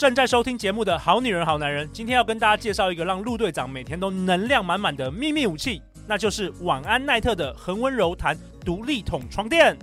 正在收听节目的好女人、好男人，今天要跟大家介绍一个让陆队长每天都能量满满的秘密武器，那就是晚安奈特的恒温柔弹独立筒床垫。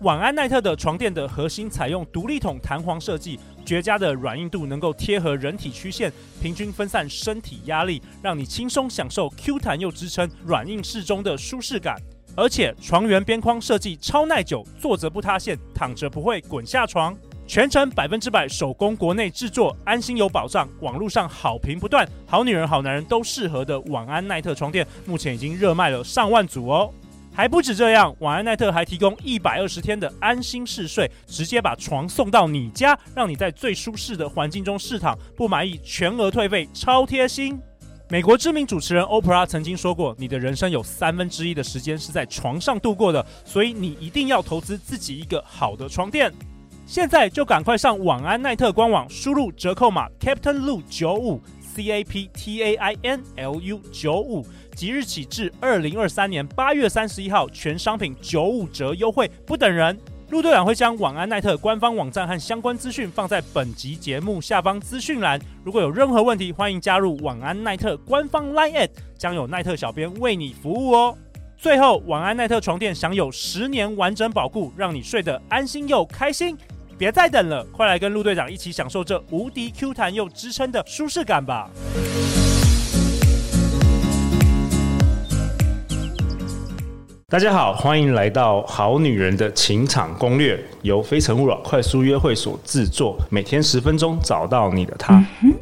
晚安奈特的床垫的核心采用独立筒弹簧设计，绝佳的软硬度能够贴合人体曲线，平均分散身体压力，让你轻松享受 Q 弹又支撑、软硬适中的舒适感。而且床缘边框设计超耐久，坐着不塌陷，躺着不会滚下床。全程百分之百手工国内制作，安心有保障。网络上好评不断，好女人、好男人都适合的晚安奈特床垫，目前已经热卖了上万组哦。还不止这样，晚安奈特还提供一百二十天的安心试睡，直接把床送到你家，让你在最舒适的环境中试躺，不满意全额退费，超贴心。美国知名主持人欧普拉曾经说过：“你的人生有三分之一的时间是在床上度过的，所以你一定要投资自己一个好的床垫。”现在就赶快上晚安奈特官网，输入折扣码 Captain Lu 九五 C A P T A I N L U 九五，即日起至二零二三年八月三十一号，全商品九五折优惠，不等人。陆队长会将晚安奈特官方网站和相关资讯放在本集节目下方资讯栏。如果有任何问题，欢迎加入晚安奈特官方 Line@，将有奈特小编为你服务哦。最后，晚安奈特床垫享有十年完整保固，让你睡得安心又开心。别再等了，快来跟陆队长一起享受这无敌 Q 弹又支撑的舒适感吧！大家好，欢迎来到《好女人的情场攻略》，由非诚勿扰快速约会所制作，每天十分钟，找到你的他。嗯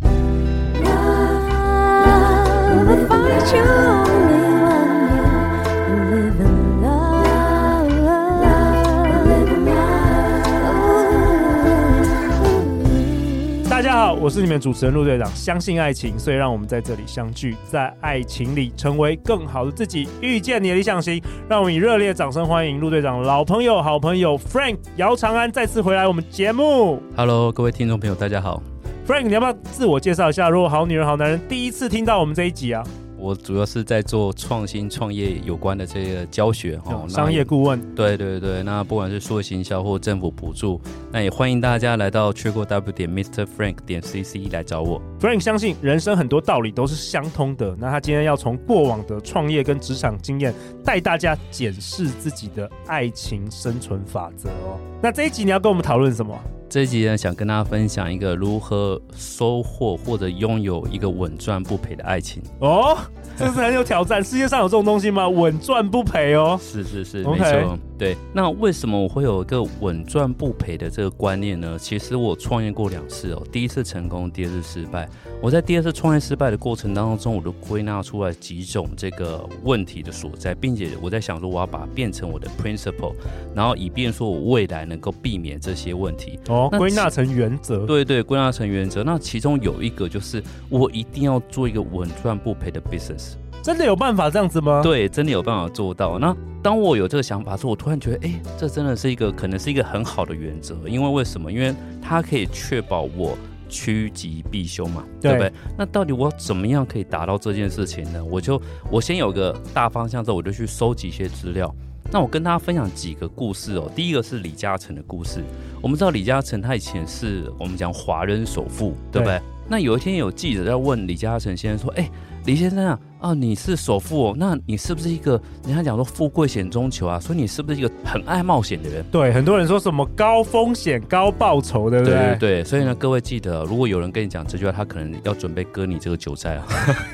好，我是你们主持人陆队长。相信爱情，所以让我们在这里相聚，在爱情里成为更好的自己，遇见你的理想型。让我们以热烈掌声欢迎陆队长老朋友、好朋友 Frank 姚长安再次回来我们节目。Hello，各位听众朋友，大家好。Frank，你要不要自我介绍一下？如果好女人、好男人第一次听到我们这一集啊？我主要是在做创新创业有关的这个教学哈，商业顾问。对对对，那不管是说行销或政府补助，那也欢迎大家来到 triplew 点 mrfrank 点 cc 来找我。Frank 相信人生很多道理都是相通的，那他今天要从过往的创业跟职场经验，带大家检视自己的爱情生存法则哦。那这一集你要跟我们讨论什么？这一集呢，想跟大家分享一个如何收获或者拥有一个稳赚不赔的爱情哦，这是很有挑战。世界上有这种东西吗？稳赚不赔哦，是是是.没错。对，那为什么我会有一个稳赚不赔的这个观念呢？其实我创业过两次哦，第一次成功，第二次失败。我在第二次创业失败的过程当中，我都归纳出来几种这个问题的所在，并且我在想说，我要把它变成我的 principle，然后以便说我未来能够避免这些问题。哦，归纳成原则。对对，归纳成原则。那其中有一个就是，我一定要做一个稳赚不赔的 business。真的有办法这样子吗？对，真的有办法做到。那当我有这个想法之后，我突然觉得，哎，这真的是一个可能是一个很好的原则。因为为什么？因为它可以确保我。趋吉避凶嘛，对不对？那到底我怎么样可以达到这件事情呢？我就我先有个大方向之后，我就去收集一些资料。那我跟大家分享几个故事哦。第一个是李嘉诚的故事。我们知道李嘉诚他以前是我们讲华人首富，对不对？对。那有一天有记者在问李嘉诚先生说：“哎。”李先生啊，啊，你是首富哦，那你是不是一个人家讲说富贵险中求啊？所以你是不是一个很爱冒险的人？对，很多人说什么高风险高报酬，对不对？对对对，所以呢，各位记得，如果有人跟你讲这句话，他可能要准备割你这个韭菜啊。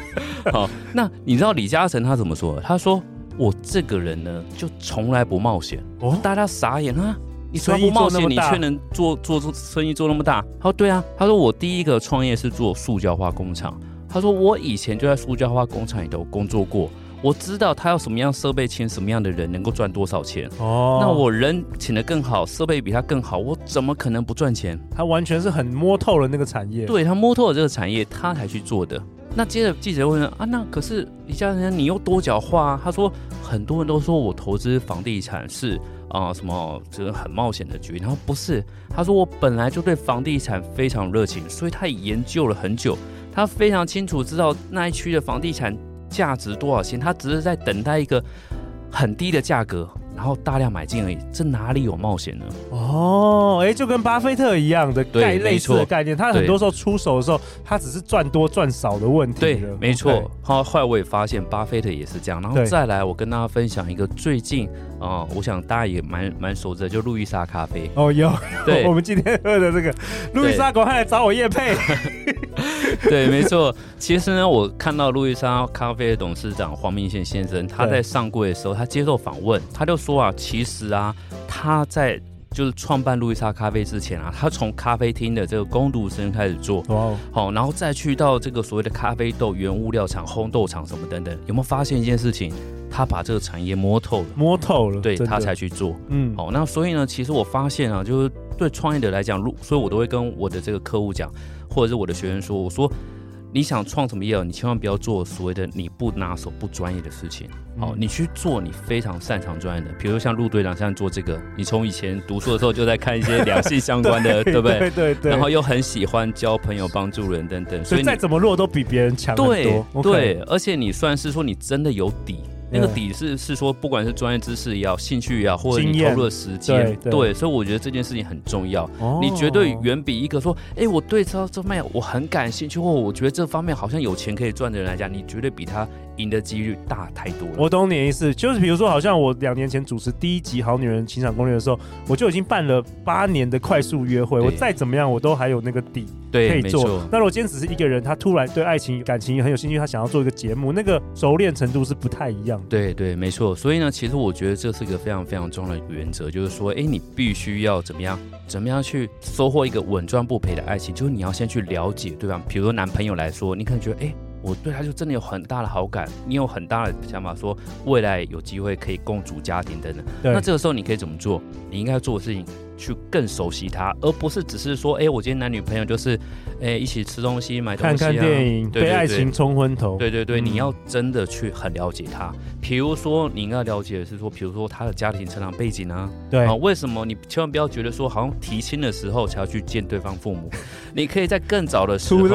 好，那你知道李嘉诚他怎么说？他说：“我这个人呢，就从来不冒险。”哦，大家傻眼啊！你从来不冒险，你却能做做做生意做那么大？他说：“对啊。”他说：“我第一个创业是做塑胶化工厂。”他说：“我以前就在塑胶花工厂里头工作过，我知道他要什么样设备，请什么样的人能够赚多少钱。哦，那我人请的更好，设备比他更好，我怎么可能不赚钱？他完全是很摸透了那个产业，对，他摸透了这个产业，他才去做的。那接着记者问啊，那可是李嘉诚，你又多角化啊？他说很多人都说我投资房地产是啊、什么这个很冒险的局，然后不是，他说我本来就对房地产非常热情，所以他也研究了很久。”他非常清楚知道那一区的房地产价值多少钱，他只是在等待一个很低的价格，然后大量买进而已，这哪里有冒险呢？哦，哎，就跟巴菲特一样的概类似的概念，他很多时候出手的时候，他只是赚多赚少的问题。对，没错。好后来我也发现巴菲特也是这样。然后再来，我跟大家分享一个最近啊、呃，我想大家也蛮蛮熟知的，就路易莎咖啡。哦，有。对，我们今天喝的这个路易莎，赶快来找我叶配。对，没错。其实呢，我看到路易莎咖啡的董事长黄明宪先生，他在上柜的时候，他接受访问，他就说啊，其实啊，他在就是创办路易莎咖啡之前啊，他从咖啡厅的这个工读生开始做，哦，好，然后再去到这个所谓的咖啡豆原物料厂、烘豆厂什么等等，有没有发现一件事情？他把这个产业摸透了，摸透了，对，他才去做，嗯，好，那所以呢，其实我发现啊，就是对创业者来讲，如所以我都会跟我的这个客户讲。或者是我的学员说：“我说你想创什么业，你千万不要做所谓的你不拿手、不专业的事情。好，你去做你非常擅长专业的，比如像陆队长现在做这个，你从以前读书的时候就在看一些两性相关的，对不对？对对对。然后又很喜欢交朋友、帮助人等等，所以再怎么弱都比别人强很多。对对，而且你算是说你真的有底。”那个底是是说，不管是专业知识也好，兴趣也好，或者你投入的时间，对，所以我觉得这件事情很重要。哦、你绝对远比一个说，哎、欸，我对这这方面我很感兴趣，或我觉得这方面好像有钱可以赚的人来讲，你绝对比他赢的几率大太多了。我懂你的意思，就是比如说，好像我两年前主持第一集《好女人情场攻略》的时候，我就已经办了八年的快速约会，我再怎么样，我都还有那个底。对，可以做。那如果今天只是一个人，他突然对爱情、感情很有兴趣，他想要做一个节目，那个熟练程度是不太一样的。对对，没错。所以呢，其实我觉得这是一个非常非常重要的原则，就是说，哎，你必须要怎么样，怎么样去收获一个稳赚不赔的爱情，就是你要先去了解，对方？比如说男朋友来说，你可能觉得，哎，我对他就真的有很大的好感，你有很大的想法，说未来有机会可以共组家庭等等。那这个时候你可以怎么做？你应该要做的事情。去更熟悉他，而不是只是说，哎、欸，我今天男女朋友就是，哎、欸，一起吃东西、买东西、啊、看看电影，对爱情冲昏头。对对对，嗯、你要真的去很了解他。比如说，你应该了解的是说，比如说他的家庭成长背景啊，对啊，为什么你千万不要觉得说，好像提亲的时候才要去见对方父母，你可以在更早的时候，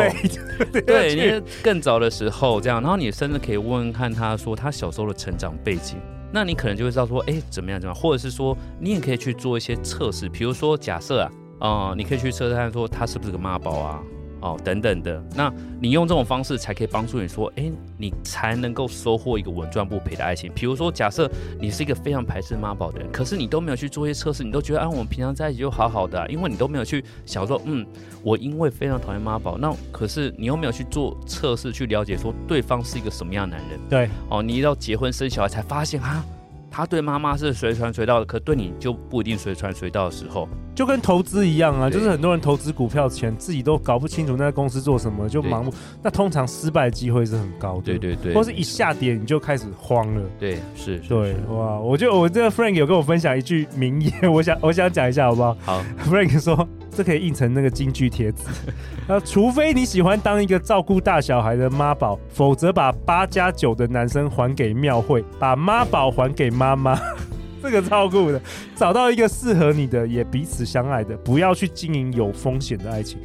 对，你更早的时候这样，然后你甚至可以问问看他说他小时候的成长背景。那你可能就会知道说，哎，怎么样怎么样，或者是说，你也可以去做一些测试，比如说假设啊，哦、你可以去测试看说他是不是个妈宝啊。哦，等等的，那你用这种方式才可以帮助你说，哎，你才能够收获一个稳赚不赔的爱情。比如说，假设你是一个非常排斥妈宝的人，可是你都没有去做一些测试，你都觉得啊，我们平常在一起就好好的，啊，因为你都没有去想说，嗯，我因为非常讨厌妈宝，那可是你又没有去做测试去了解说对方是一个什么样的男人。对，哦，你一到结婚生小孩才发现啊。他对妈妈是随传随到的，可对你就不一定随传随到的时候，就跟投资一样啊，就是很多人投资股票前自己都搞不清楚那个公司做什么，就盲目，那通常失败机会是很高的。对对对，或是一下跌你就开始慌了。对，是，是，对，哇，我就我这个 Frank 有跟我分享一句名言，我想我想讲一下好不好？好，Frank 说。这可以印成那个京剧贴纸。那除非你喜欢当一个照顾大小孩的妈宝，否则把八加九的男生还给庙会，把妈宝还给妈妈。这个照顾的，找到一个适合你的，也彼此相爱的，不要去经营有风险的爱情。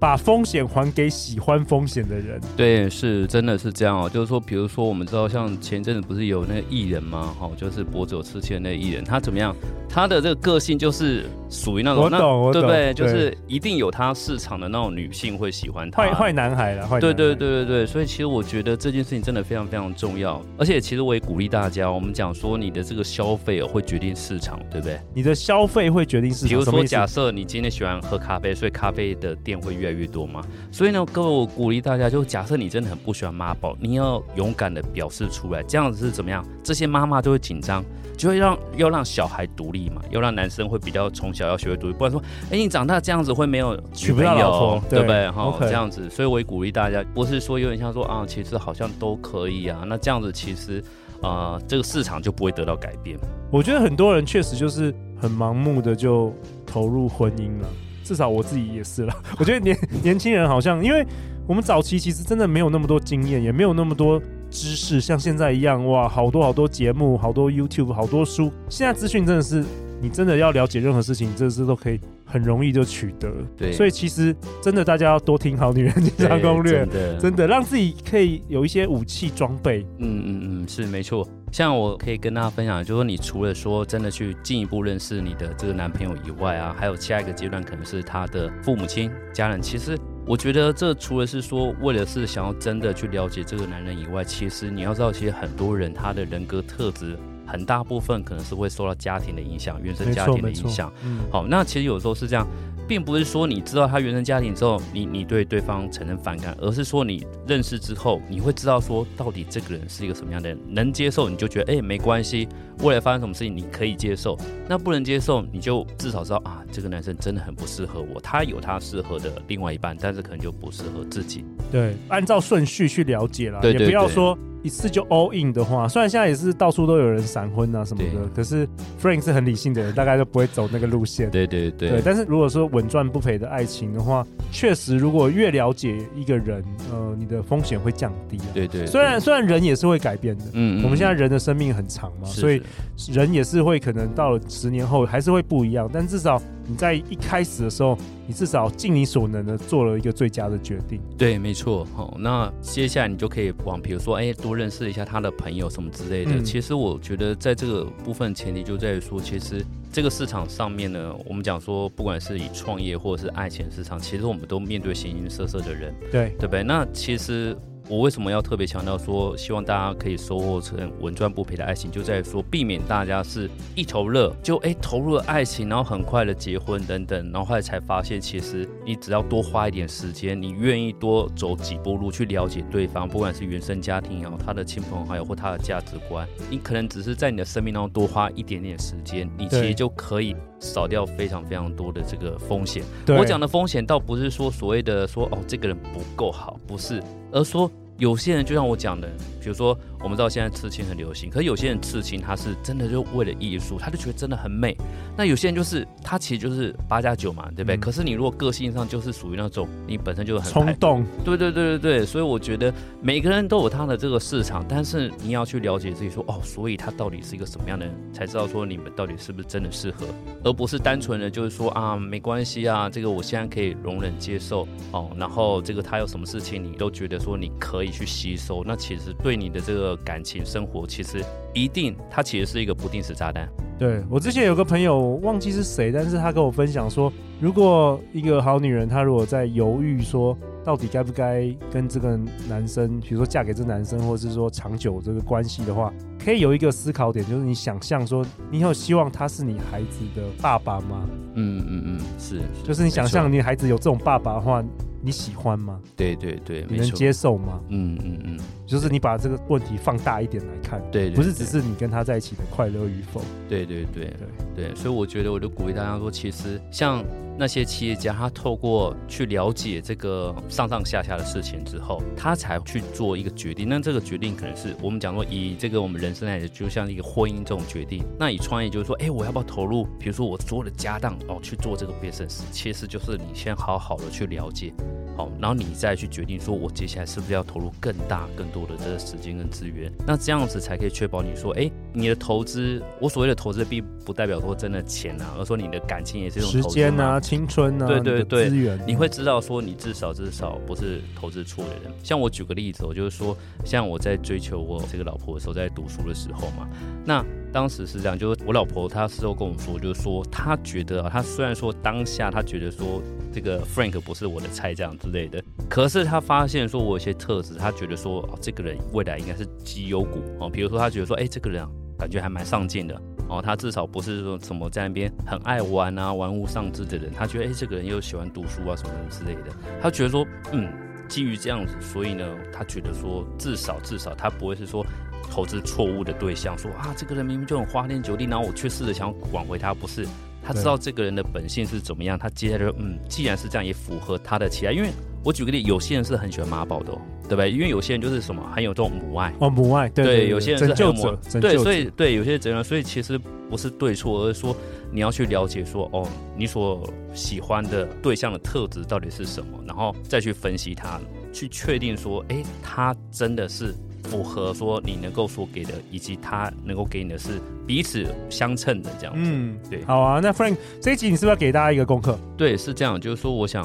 把风险还给喜欢风险的人。对，是真的是这样哦。就是说，比如说，我们知道，像前阵子不是有那个艺人吗？哈，就是脖子有刺青的那个艺人，他怎么样？他的这个个性就是属于那种，我懂，我懂，对不对？对，就是一定有他市场的那种女性会喜欢他。坏坏男孩了，坏。对对对对对。所以其实我觉得这件事情真的非常非常重要。而且其实我也鼓励大家，我们讲说你的这个消费会决定市场，对不对？你的消费会决定市场。比如说，假设你今天喜欢喝咖啡，所以咖啡的店会越来越多嘛。所以呢，各位，我鼓励大家，就假设你真的很不喜欢妈宝，你要勇敢的表示出来，这样子是怎么样？这些妈妈就会紧张，就会让要让小孩独立嘛，要让男生会比较从小要学会独立，不然说，哎，你长大这样子会没有娶不到老婆，对不对？哈，这样子，所以我也鼓励大家，不是说有点像说啊，其实好像都可以啊，那这样子其实啊、呃，这个市场就不会得到改变。我觉得很多人确实就是很盲目的就投入婚姻了。至少我自己也是了。我觉得年年轻人好像，因为我们早期其实真的没有那么多经验，也没有那么多知识，像现在一样哇，好多好多节目，好多 YouTube，好多书。现在资讯真的是，你真的要了解任何事情，这是都可以很容易就取得。对，所以其实真的大家要多听好女人情场攻略，真的，真的让自己可以有一些武器装备。嗯嗯嗯，是没错。像我可以跟大家分享，就是说，你除了说真的去进一步认识你的这个男朋友以外啊，还有下一个阶段可能是他的父母亲、家人。其实我觉得这除了是说为了是想要真的去了解这个男人以外，其实你要知道，其实很多人他的人格特质很大部分可能是会受到家庭的影响、原生家庭的影响。嗯，好，那其实有时候是这样。并不是说你知道他原生家庭之后，你你对对方产生反感，而是说你认识之后，你会知道说到底这个人是一个什么样的人，能接受你就觉得哎、没关系，未来发生什么事情你可以接受，那不能接受你就至少知道啊这个男生真的很不适合我，他有他适合的另外一半，但是可能就不适合自己。对，按照顺序去了解了，也不要说。一次就 all in 的话，虽然现在也是到处都有人闪婚啊什么的，可是 Frank 是很理性的人，大概就不会走那个路线。对对对，对。但是如果说稳赚不赔的爱情的话，确实如果越了解一个人，呃，你的风险会降低啊。对，对对。虽然虽然人也是会改变的，嗯，嗯，我们现在人的生命很长嘛，是是，所以人也是会可能到了十年后还是会不一样，但至少。你在一开始的时候，你至少尽你所能的做了一个最佳的决定。对，没错。好，那接下来你就可以往，比如说，哎，多认识一下他的朋友什么之类的。嗯、其实我觉得，在这个部分前提就在于说，其实这个市场上面呢，我们讲说，不管是以创业或者是爱情市场，其实我们都面对形形色色的人，对，对不对？那其实。我为什么要特别强调说，希望大家可以收获成稳赚不赔的爱情，就在于说避免大家是一头热就哎投入了爱情，然后很快的结婚等等，然后后来才发现，其实你只要多花一点时间，你愿意多走几步路去了解对方，不管是原生家庭也好，他的亲朋好友或他的价值观，你可能只是在你的生命当中多花一点点时间，你其实就可以少掉非常非常多的这个风险。对我讲的风险倒不是说所谓的说哦这个人不够好，不是，而说。有些人就像我讲的，比如说我们知道现在刺青很流行，可是有些人刺青他是真的就为了艺术，他就觉得真的很美。那有些人就是他其实就是八加九嘛，对不对？嗯、可是你如果个性上就是属于那种你本身就很冲动，对对对对对，所以我觉得每个人都有他的这个市场，但是你要去了解自己说哦，所以他到底是一个什么样的人，才知道说你们到底是不是真的适合，而不是单纯的就是说啊没关系啊，这个我现在可以容忍接受哦，然后这个他有什么事情你都觉得说你可以。去吸收，那其实对你的这个感情生活，其实一定，它其实是一个不定时炸弹。对，我之前有个朋友，忘记是谁，但是他跟我分享说，如果一个好女人，她如果在犹豫说，到底该不该跟这个男生，比如说嫁给这男生，或者是说长久这个关系的话，可以有一个思考点，就是你想象说，你有希望他是你孩子的爸爸吗？嗯嗯嗯，是，就是你想象你孩子有这种爸爸的话。你喜欢吗？对对对，你能接受吗？嗯嗯嗯，就是你把这个问题放大一点来看，对，对，对，不是只是你跟他在一起的快乐与否。对对对对对，对，所以我觉得，我就鼓励大家说，其实像。那些企业家，他透过去了解这个上上下下的事情之后，他才去做一个决定。那这个决定可能是我们讲说，以这个我们人生来讲，就像一个婚姻这种决定。那以创业就是说，哎，我要不要投入？比如说我所有的家当哦去做这个 business，其实就是你先好好的去了解，好，然后你再去决定说，我接下来是不是要投入更大、更多的这个时间跟资源？那这样子才可以确保你说，哎，你的投资，我所谓的投资，并不代表说真的钱啊，而说你的感情也是一种投资。时间啊。青春啊，对对对，资源，你会知道说你至少至少不是投资错的人。像我举个例子，我就是说，像我在追求我这个老婆的时候，在读书的时候嘛，那当时是这样，就是我老婆她事后跟我说，就是说她觉得啊，她虽然说当下她觉得说这个 Frank 不是我的菜这样之类的，可是她发现说我有些特质，她觉得说哦，这个人未来应该是绩优股哦，比如说她觉得说，哎，这个人啊，感觉还蛮上进的。哦，他至少不是说什么在那边很爱玩啊、玩物丧志的人。他觉得，哎、欸，这个人又喜欢读书啊，什么之类的。他觉得说，嗯，基于这样子，所以呢，他觉得说，至少至少他不会是说投资错误的对象。说啊，这个人明明就很花天酒地，然后我却试着想挽回他，不是？他知道这个人的本性是怎么样，他接下来就说，嗯，既然是这样，也符合他的期待。因为我举个例，有些人是很喜欢妈宝的、哦。对不对？因为有些人就是什么很有这种母爱哦，母爱对，对，有些人是很有母爱，对，所以对有些责任，所以其实不是对错，而是说你要去了解说哦，你所喜欢的对象的特质到底是什么，然后再去分析他，去确定说，哎，他真的是符合说你能够所给的，以及他能够给你的是彼此相称的这样子。嗯，对。好啊，那 Frank 这一集你是不是要给大家一个功课？对，是这样，就是说我想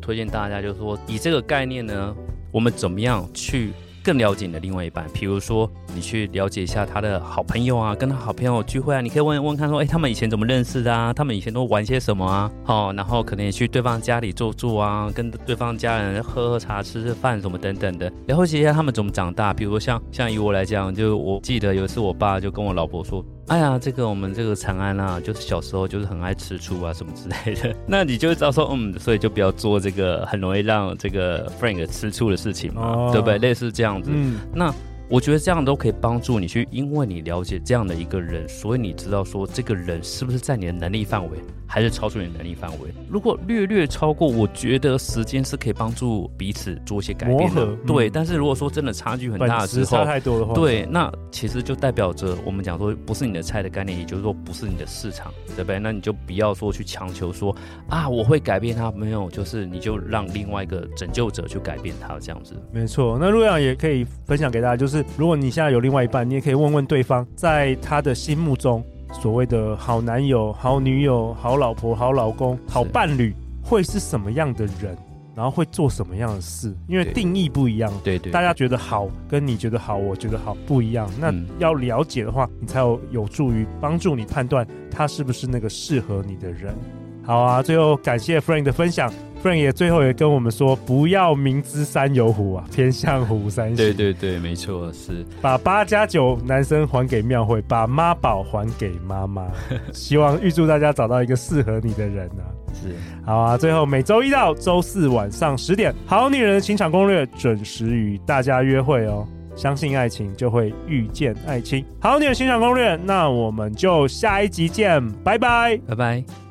推荐大家，就是说以这个概念呢。我们怎么样去更了解你的另外一半。比如说，你去了解一下他的好朋友啊，跟他好朋友聚会啊，你可以问问看说，哎，他们以前怎么认识的啊？他们以前都玩些什么啊？好，然后可能也去对方家里坐坐啊，跟对方家人喝喝茶、吃吃饭什么等等的，了解一下他们怎么长大。比如说像像以我来讲，就我记得有一次我爸就跟我老婆说。哎呀，这个我们这个长安啊，就是小时候就是很爱吃醋啊什么之类的，那你就会知道说，嗯，所以就不要做这个很容易让这个 Frank 吃醋的事情嘛，哦、对不对？类似这样子，嗯，那。我觉得这样都可以帮助你去，因为你了解这样的一个人，所以你知道说这个人是不是在你的能力范围，还是超出你的能力范围。如果略略超过，我觉得时间是可以帮助彼此做一些改变的。对，但是如果说真的差距很大的时候，差太多的话，对，那其实就代表着我们讲说不是你的菜的概念，也就是说不是你的市场，对不对？那你就不要说去强求说啊，我会改变他，没有，就是你就让另外一个拯救者去改变他这样子。没错，那陆阳也可以分享给大家，就是。是，如果你现在有另外一半，你也可以问问对方，在他的心目中，所谓的好男友、好女友、好老婆、好老公、好伴侣，会是什么样的人，然后会做什么样的事？因为定义不一样，对对，大家觉得好，跟你觉得好，我觉得好不一样。那要了解的话，你才有有助于帮助你判断他是不是那个适合你的人。好啊，最后感谢 Frank 的分享。Frank 也最后也跟我们说，不要明知山有虎啊，偏向虎山行。对对对，没错，是把八加九男生还给庙会，把妈宝还给妈妈。希望预祝大家找到一个适合你的人啊！是，好啊。最后每周一到周四晚上十点，《好女人的情场攻略》准时与大家约会哦。相信爱情，就会遇见爱情。好女人情场攻略，那我们就下一集见，拜拜，拜拜。